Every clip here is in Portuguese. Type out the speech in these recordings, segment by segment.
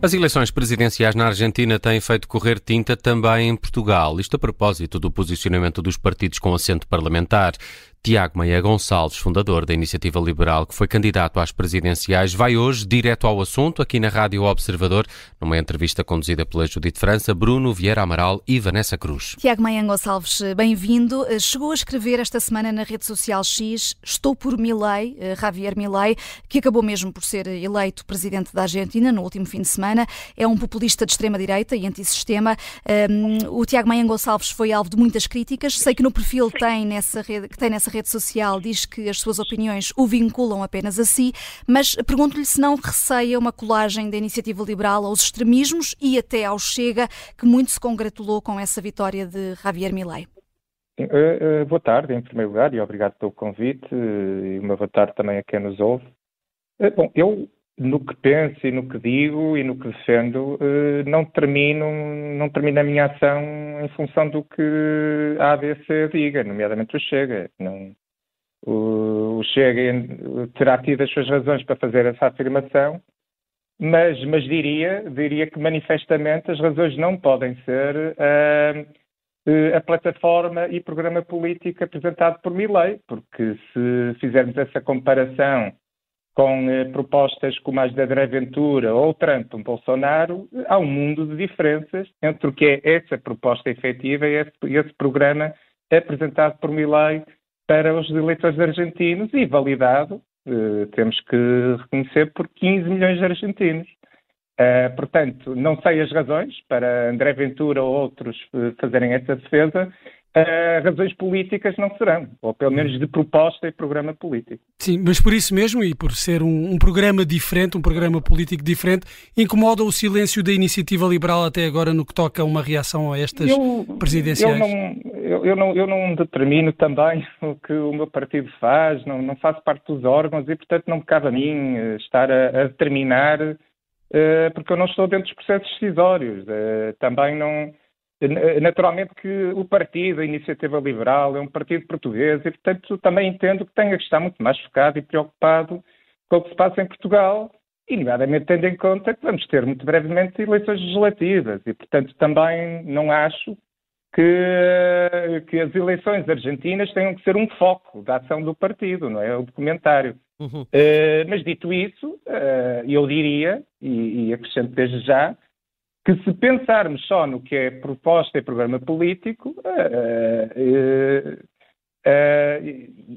As eleições presidenciais na Argentina têm feito correr tinta também em Portugal. Isto a propósito do posicionamento dos partidos com assento parlamentar. Tiago Maia Gonçalves, fundador da Iniciativa Liberal, que foi candidato às presidenciais, vai hoje direto ao assunto aqui na Rádio Observador, numa entrevista conduzida pela Judite França, Bruno Vieira Amaral e Vanessa Cruz. Tiago Maia Gonçalves, bem-vindo. Chegou a escrever esta semana na rede social X Estou por Milei, eh, Javier Milei, que acabou mesmo por ser eleito presidente da Argentina no último fim de semana. É um populista de extrema-direita e antissistema. Ehm, o Tiago Maia Gonçalves foi alvo de muitas críticas. Sei que no perfil tem nessa rede, que tem nessa rede social diz que as suas opiniões o vinculam apenas a si, mas pergunto-lhe se não receia uma colagem da iniciativa liberal aos extremismos e até ao Chega, que muito se congratulou com essa vitória de Javier Milei. Uh, uh, boa tarde, em primeiro lugar, e obrigado pelo convite, uh, e uma boa tarde também a quem nos ouve. bom, eu, no que penso e no que digo e no que defendo, não termino, não termino a minha ação em função do que a ABC diga, nomeadamente o Chega. Não, o, o Chega terá tido as suas razões para fazer essa afirmação, mas, mas diria, diria que manifestamente as razões não podem ser uh, a plataforma e programa político apresentado por Milley, porque se fizermos essa comparação com uh, propostas como as da André Ventura ou Trump ou Bolsonaro, há um mundo de diferenças entre o que é essa proposta efetiva e esse, esse programa apresentado por Milley para os eleitores argentinos e validado, eh, temos que reconhecer, por 15 milhões de argentinos. Uh, portanto, não sei as razões para André Ventura ou outros uh, fazerem essa defesa, uh, razões políticas não serão, ou pelo menos de proposta e programa político. Sim, mas por isso mesmo, e por ser um, um programa diferente, um programa político diferente, incomoda o silêncio da iniciativa liberal até agora no que toca a uma reação a estas eu, presidenciais? Eu não, eu, eu, não, eu não determino também o que o meu partido faz, não, não faço parte dos órgãos e, portanto, não me cabe a mim eh, estar a, a determinar, porque eu não estou dentro dos processos decisórios. Uh, também não. Naturalmente que o partido, a Iniciativa Liberal, é um partido português e, portanto, também entendo que tenha que estar muito mais focado e preocupado com o que se passa em Portugal, e, nomeadamente, tendo em conta que vamos ter muito brevemente eleições legislativas e, portanto, também não acho que, que as eleições argentinas tenham que ser um foco da ação do partido, não é? O documentário. Uhum. Uh, mas dito isso, uh, eu diria, e, e acrescento desde já, que se pensarmos só no que é proposta e programa político, uh,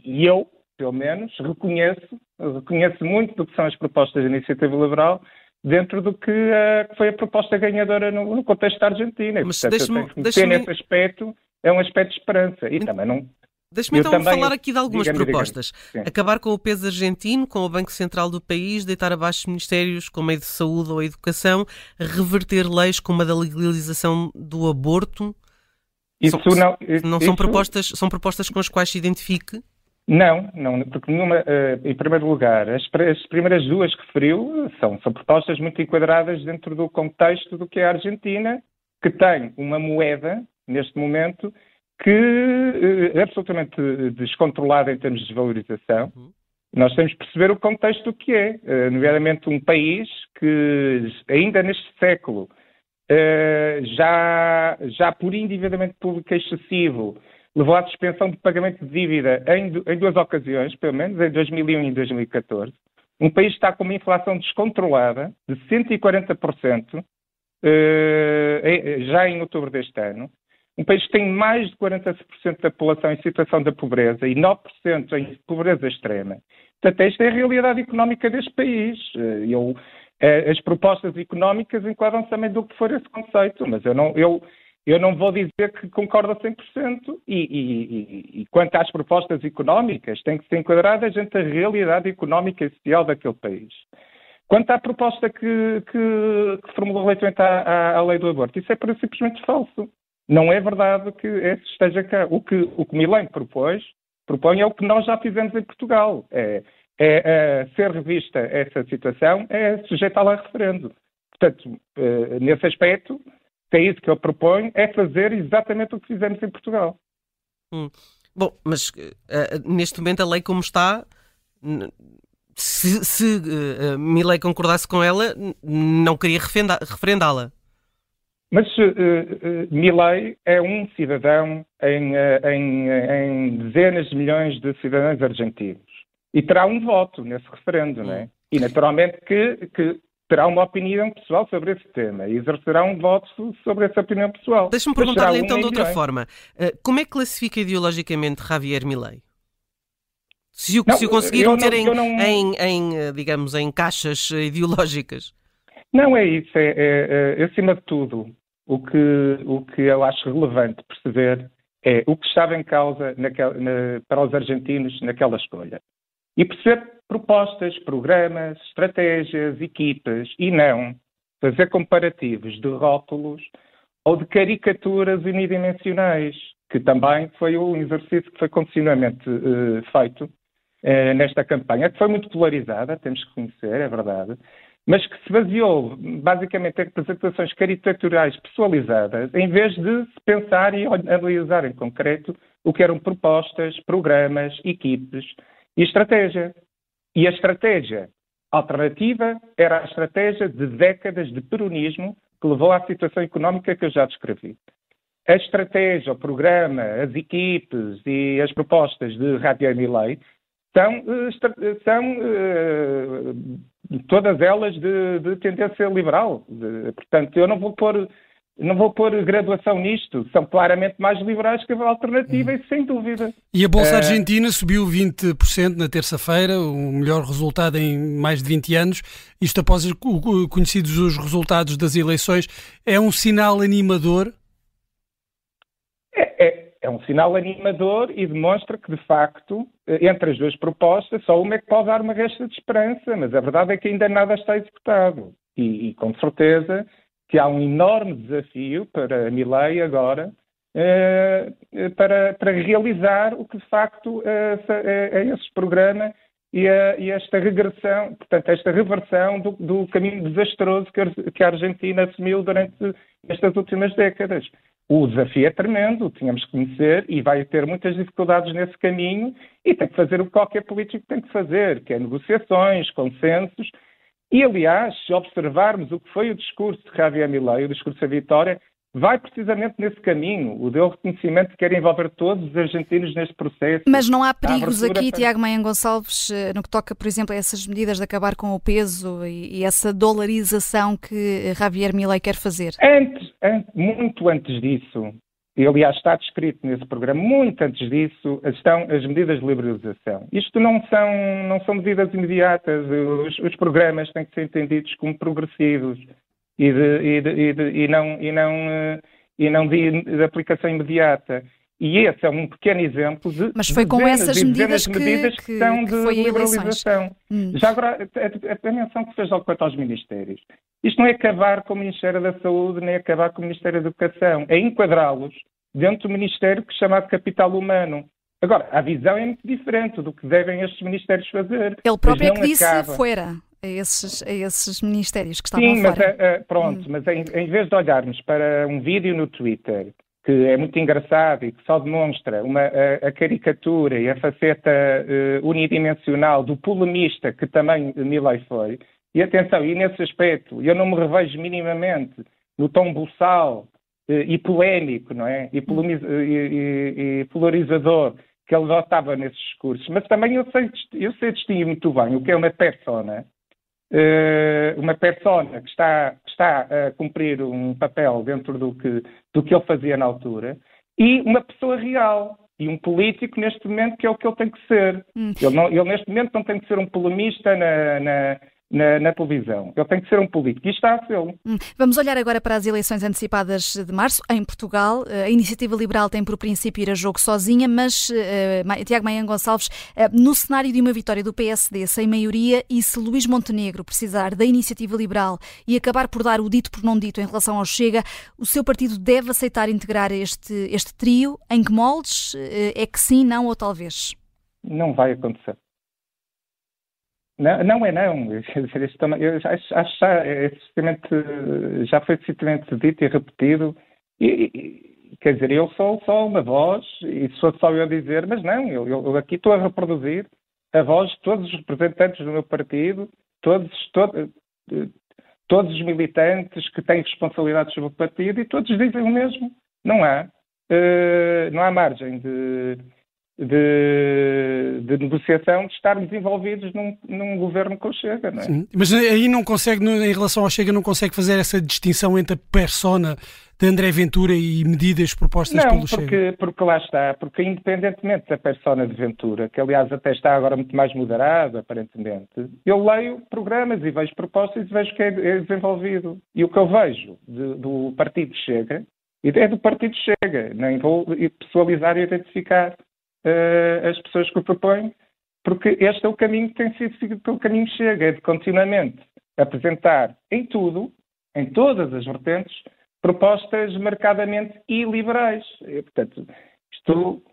e eu, pelo menos, reconheço, reconheço muito do que são as propostas da iniciativa liberal, dentro do que foi a proposta ganhadora no, no contexto da Argentina. Mas deixe-me... Deixe nesse aspecto é um aspecto de esperança. E também não... Deixe-me então também, falar aqui de algumas propostas. Acabar com o peso argentino, com o Banco Central do país, deitar abaixo ministérios como a de saúde ou a educação, reverter leis como a da legalização do aborto. Isso são, não, isso, não são propostas, são propostas com as quais se identifique? Não, não, porque numa, uh, em primeiro lugar, as, as, primeiras duas que referiu são, são propostas muito enquadradas dentro do contexto do que é a Argentina, que tem uma moeda, neste momento, que uh, é absolutamente descontrolada em termos de desvalorização. Uhum. Nós temos que perceber o contexto do que é, uh, nomeadamente um país que ainda neste século já, já por endividamento público excessivo levou à suspensão de pagamento de dívida em, em duas ocasiões, pelo menos, em 2001 e 2014. Um país está com uma inflação descontrolada de 140%, eh, já em outubro deste ano. Um país que tem mais de 40% da população em situação de pobreza e 9% em pobreza extrema. Portanto, esta é a realidade económica deste país. Eh, eu, eh, as propostas económicas enquadram-se também do que for esse conceito, mas eu não, eu, eu não vou dizer que concordo a 100%, e, e, e, e quanto às propostas económicas, tem que ser enquadradas entre a realidade económica e social daquele país. Quanto à proposta que, que, que formulou relativamente à, à, à, lei do aborto, isso é simplesmente falso. Não é verdade que esse esteja cá. O que, o que propôs, propõe é o que nós já fizemos em Portugal. É, é, é ser revista essa situação, é sujeitá-la a referendo. Portanto, eh, nesse aspecto, é isso que eu proponho, é fazer exatamente o que fizemos em Portugal. Hum. Bom, mas uh, neste momento a lei como está se, se uh, Milley concordasse com ela, não queria referendá-la. Mas uh, uh, Milley é um cidadão em, em, em, dezenas de milhões de cidadãos argentinos e terá um voto nesse referendo, não é? E naturalmente que, que terá uma opinião pessoal sobre esse tema e exercerá um voto sobre essa opinião pessoal. Deixa-me perguntar-lhe então de outra forma. Uh, como é que classifica ideologicamente Javier Milei? Se o, não, se o conseguir meter em, não... em, em, eh, digamos, em caixas eh, ideológicas. Não é isso. É, é, é, acima de tudo, o que, o que eu acho relevante perceber é o que estava em causa na, para os argentinos naquela escolha. E perceber propostas, programas, estratégias, equipas e não fazer comparativos de rótulos ou de caricaturas unidimensionais, que também foi um exercício que foi continuamente uh, feito uh, nesta campanha, que foi muito polarizada, temos que conhecer, é verdade, mas que se baseou basicamente em representações caricaturais pessoalizadas, em vez de se pensar e analisar em concreto o que eram propostas, programas, equipes e estratégia. E a estratégia alternativa era a estratégia de décadas de peronismo que levou à situação económica que eu já descrevi. A estratégia, o programa, as equipes e as propostas de Javier Milei são, eh, são uh, todas elas de, de tendência liberal. De, portanto, eu não vou pôr não vou pôr graduação nisto, são claramente mais liberais que a alternativa, hum. sem dúvida. E a Bolsa uh... Argentina subiu 20% na terça-feira, o melhor resultado em mais de 20 anos. Isto após conhecidos os resultados das eleições. É um sinal animador? É, um sinal animador e demonstra que, de facto, entre as duas propostas, só uma é que pode dar uma resta de esperança, mas a verdade é que ainda nada está executado. E, e com certeza que há um enorme desafio para a Milei agora eh, para, para, realizar o que de facto é, é esse programa e, a, e, esta regressão, portanto, esta reversão do, do caminho desastroso que a Argentina assumiu durante estas últimas décadas. O desafio é tremendo, tínhamos que conhecer e vai ter muitas dificuldades nesse caminho e tem que fazer o que qualquer político tem que fazer, que é negociações, consensos e, aliás, se observarmos o que foi o discurso de Javier Milei, o discurso da vitória, vai precisamente nesse caminho, o deu reconhecimento que quer envolver todos os argentinos neste processo. Mas não há perigos aqui, para... Tiago Maia Gonçalves, eh, no que toca, por exemplo, a essas medidas de acabar com o peso e, e essa dolarização que Javier Milei quer fazer? Antes, antes, muito antes disso, e aliás está descrito nesse programa, muito antes disso, estão as medidas de liberalização. Isto não são, não são medidas imediatas, os, os programas têm que ser entendidos como progressivos e, de, e, de, e, de, e não, e não, e não de, aplicação imediata. E esse é um pequeno exemplo de. Mas foi com essas medidas, que, medidas que, que, são de liberalização. Hum. Já agora, a, a, menção que fez ao quanto aos ministérios. Isto não é acabar com o Ministério da Saúde, nem acabar com o Ministério da Educação. É enquadrá-los dentro do Ministério que se chama de Capital Humano. Agora, a visão é muito diferente do que devem estes ministérios fazer. Ele próprio é que disse acaba. fora a esses, a esses ministérios que estavam Sim, fora. Sim, mas pronto, hum. mas em, em, vez de olharmos para um vídeo no Twitter que é muito engraçado e que só demonstra uma, a, a caricatura e a faceta uh, unidimensional do polemista que também Milley foi, e atenção, e nesse aspecto, eu não me revejo minimamente no tom buçal eh, e polémico, não é? E, e, e, polarizador que ele adotava nesses discursos. Mas também eu sei, eu sei distinguir muito bem o que é uma persona, uh, uma persona que está, está a cumprir um papel dentro do que, do que ele fazia na altura, e uma pessoa real, e um político neste momento que é o que ele tem que ser. Hum. Ele, não, ele, neste momento não tem que ser um polemista na, na, na, na, televisão. Ele tem que ser um político e está a ser. Hum. Vamos olhar agora para as eleições antecipadas de março em Portugal. Eh, a Iniciativa Liberal tem por princípio ir a jogo sozinha, mas uh, Tiago Maia Gonçalves, uh, no cenário de uma vitória do PSD sem maioria e se Luís Montenegro precisar da Iniciativa Liberal e acabar por dar o dito por não dito em relação ao Chega, o seu partido deve aceitar integrar este, este trio? Em que moldes? Uh, é que sim, não ou talvez? Não vai acontecer. Não, não é não. Eu acho, acho já, é já foi suficientemente dito e repetido. E, e, quer dizer, eu sou só uma voz, e sou só eu dizer, mas não, eu, eu aqui estou a reproduzir a voz de todos os representantes do meu partido, todos, todo, todos os militantes que têm responsabilidades sobre o partido e todos dizem o mesmo. Não há, uh, não há margem de, de, de, negociação de estarmos envolvidos num, num governo com o Chega, não é? Sim, mas aí não consegue, em relação ao Chega, não consegue fazer essa distinção entre a persona de André Ventura e medidas propostas não, pelo porque, Chega? porque lá está, porque independentemente da persona de Ventura, que aliás até está agora muito mais moderado, aparentemente, eu leio programas e vejo propostas e vejo que é, é desenvolvido. E o que eu vejo de, do Partido Chega, é do Partido Chega, nem vou pessoalizar e identificar uh, as pessoas que o propõem, porque este é o caminho que tem sido seguido pelo caminho chega, é de continuamente apresentar em tudo, em todas as vertentes, propostas marcadamente iliberais. E, portanto, isto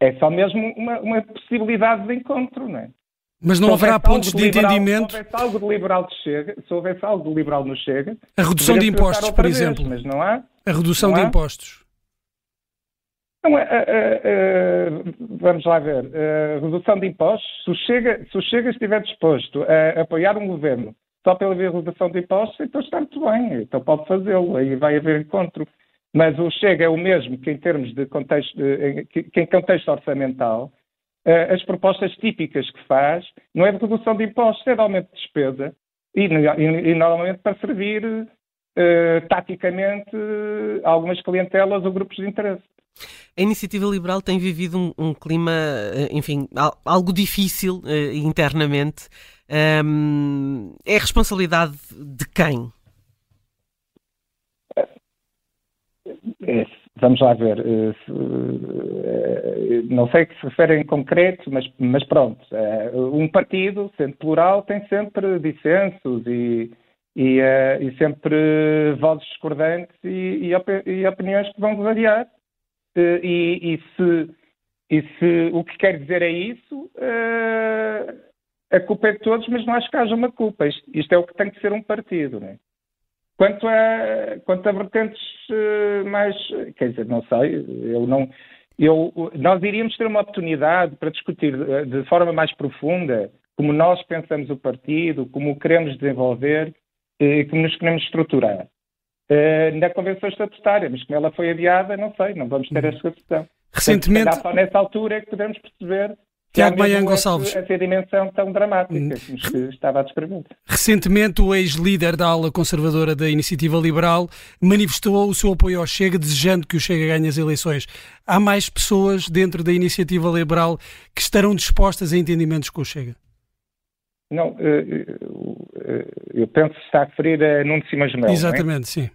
é só mesmo uma, uma possibilidade de encontro, não é? Mas não haverá pontos de, liberal, entendimento. Se houvesse algo de liberal de chega, se houvesse algo de liberal no chega, a redução de impostos, por exemplo, vez, mas não há. A redução de há. impostos. Não, é, é, é, vamos lá ver. Redução de impostos, se o, Chega, se o Chega estiver disposto a apoiar um governo só pela redução de impostos, então está muito bem, então pode fazê-lo, aí vai haver encontro. Mas o Chega é o mesmo que em termos de contexto, que em contexto orçamental, as propostas típicas que faz não é de redução de impostos, é de aumento de despesa e, e, e normalmente para servir uh, taticamente algumas clientelas ou grupos de interesse. A iniciativa liberal tem vivido um, um clima, eh, enfim, algo difícil uh, internamente. Um, é responsabilidade de quem? É, vamos lá ver. Eh, não sei que se refere em concreto, mas, mas pronto. Um partido, sendo plural, tem sempre dissensos e, e, e sempre vozes discordantes e, e opiniões que vão variar. Eh, e, e, se, e se o que quer dizer é isso, uh, a culpa é de todos, mas não acho que haja uma culpa. Isto, isto é o que tem que ser um partido. Né? Quanto, a, quanto a vertentes uh, mais. Quer dizer, não sei, eu não. Eu, nós iríamos ter uma oportunidade para discutir de forma mais profunda como nós pensamos o partido, como o queremos desenvolver e como nos queremos estruturar. Eh, na Convenção Estatutária, mas como ela foi adiada, não sei, não vamos ter uhum. essa discussão. Recentemente. Portanto, só nessa altura é que podemos perceber Tiago Baian Gonçalves. Essa dimensão tão dramática hum. que estava a descrever. Recentemente, o ex-líder da ala conservadora da Iniciativa Liberal manifestou o seu apoio ao Chega, desejando que o Chega ganhe as eleições. Há mais pessoas dentro da Iniciativa Liberal que estarão dispostas a entendimentos com o Chega? Não, eh, eh, eu penso que está a referir a Nuno Simas Melo. É? Exatamente, é? sim.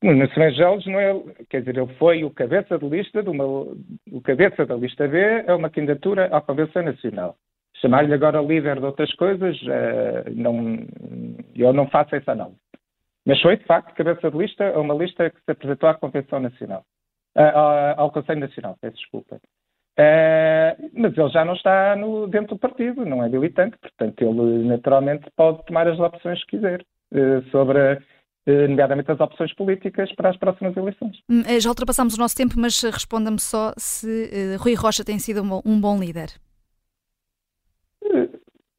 No Semagelos não é, quer dizer, ele foi o cabeça de lista de uma, o cabeça da lista B é uma candidatura à Convenção Nacional. Chamar-lhe agora líder de outras coisas, não, eu não faço essa análise. Mas foi, de facto, cabeça de lista a uma lista que se apresentou à Convenção Nacional, ao Conselho Nacional, peço desculpa. Uh, mas ele já não está no, dentro do partido, não é militante, portanto ele naturalmente pode tomar as opções que quiser sobre eh, nomeadamente as opções políticas para as próximas eleições. Hum, já ultrapassámos o nosso tempo, mas responda-me só se uh, Rui Rocha tem sido um bom, um bom líder.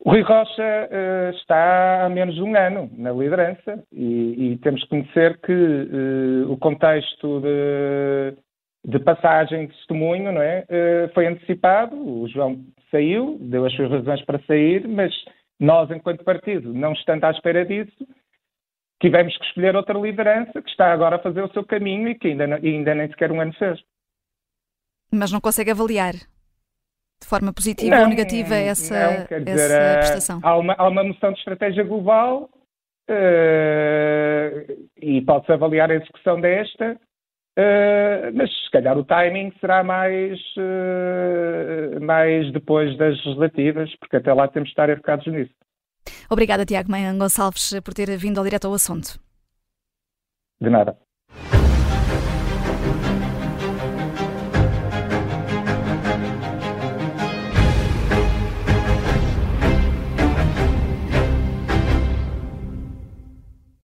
Rui Rocha uh, está há menos de um ano na liderança e, e temos que conhecer que uh, o contexto de, de, passagem de testemunho não é, uh, foi antecipado. O João saiu, deu as suas razões para sair, mas nós, enquanto partido, não estando à espera disso, tivemos que escolher outra liderança que está agora a fazer o seu caminho e que ainda, ainda nem sequer um ano fez. Mas não consegue avaliar de forma positiva não, ou negativa essa, não, dizer, essa eh, prestação? Há uma, há uma noção de estratégia global uh, e pode-se avaliar a execução desta, uh, mas se calhar o timing será mais, uh, mais depois das legislativas, porque até lá temos de estar educados nisso. Obrigada, Tiago Manhã Gonçalves, por ter vindo ao direto ao assunto. De nada.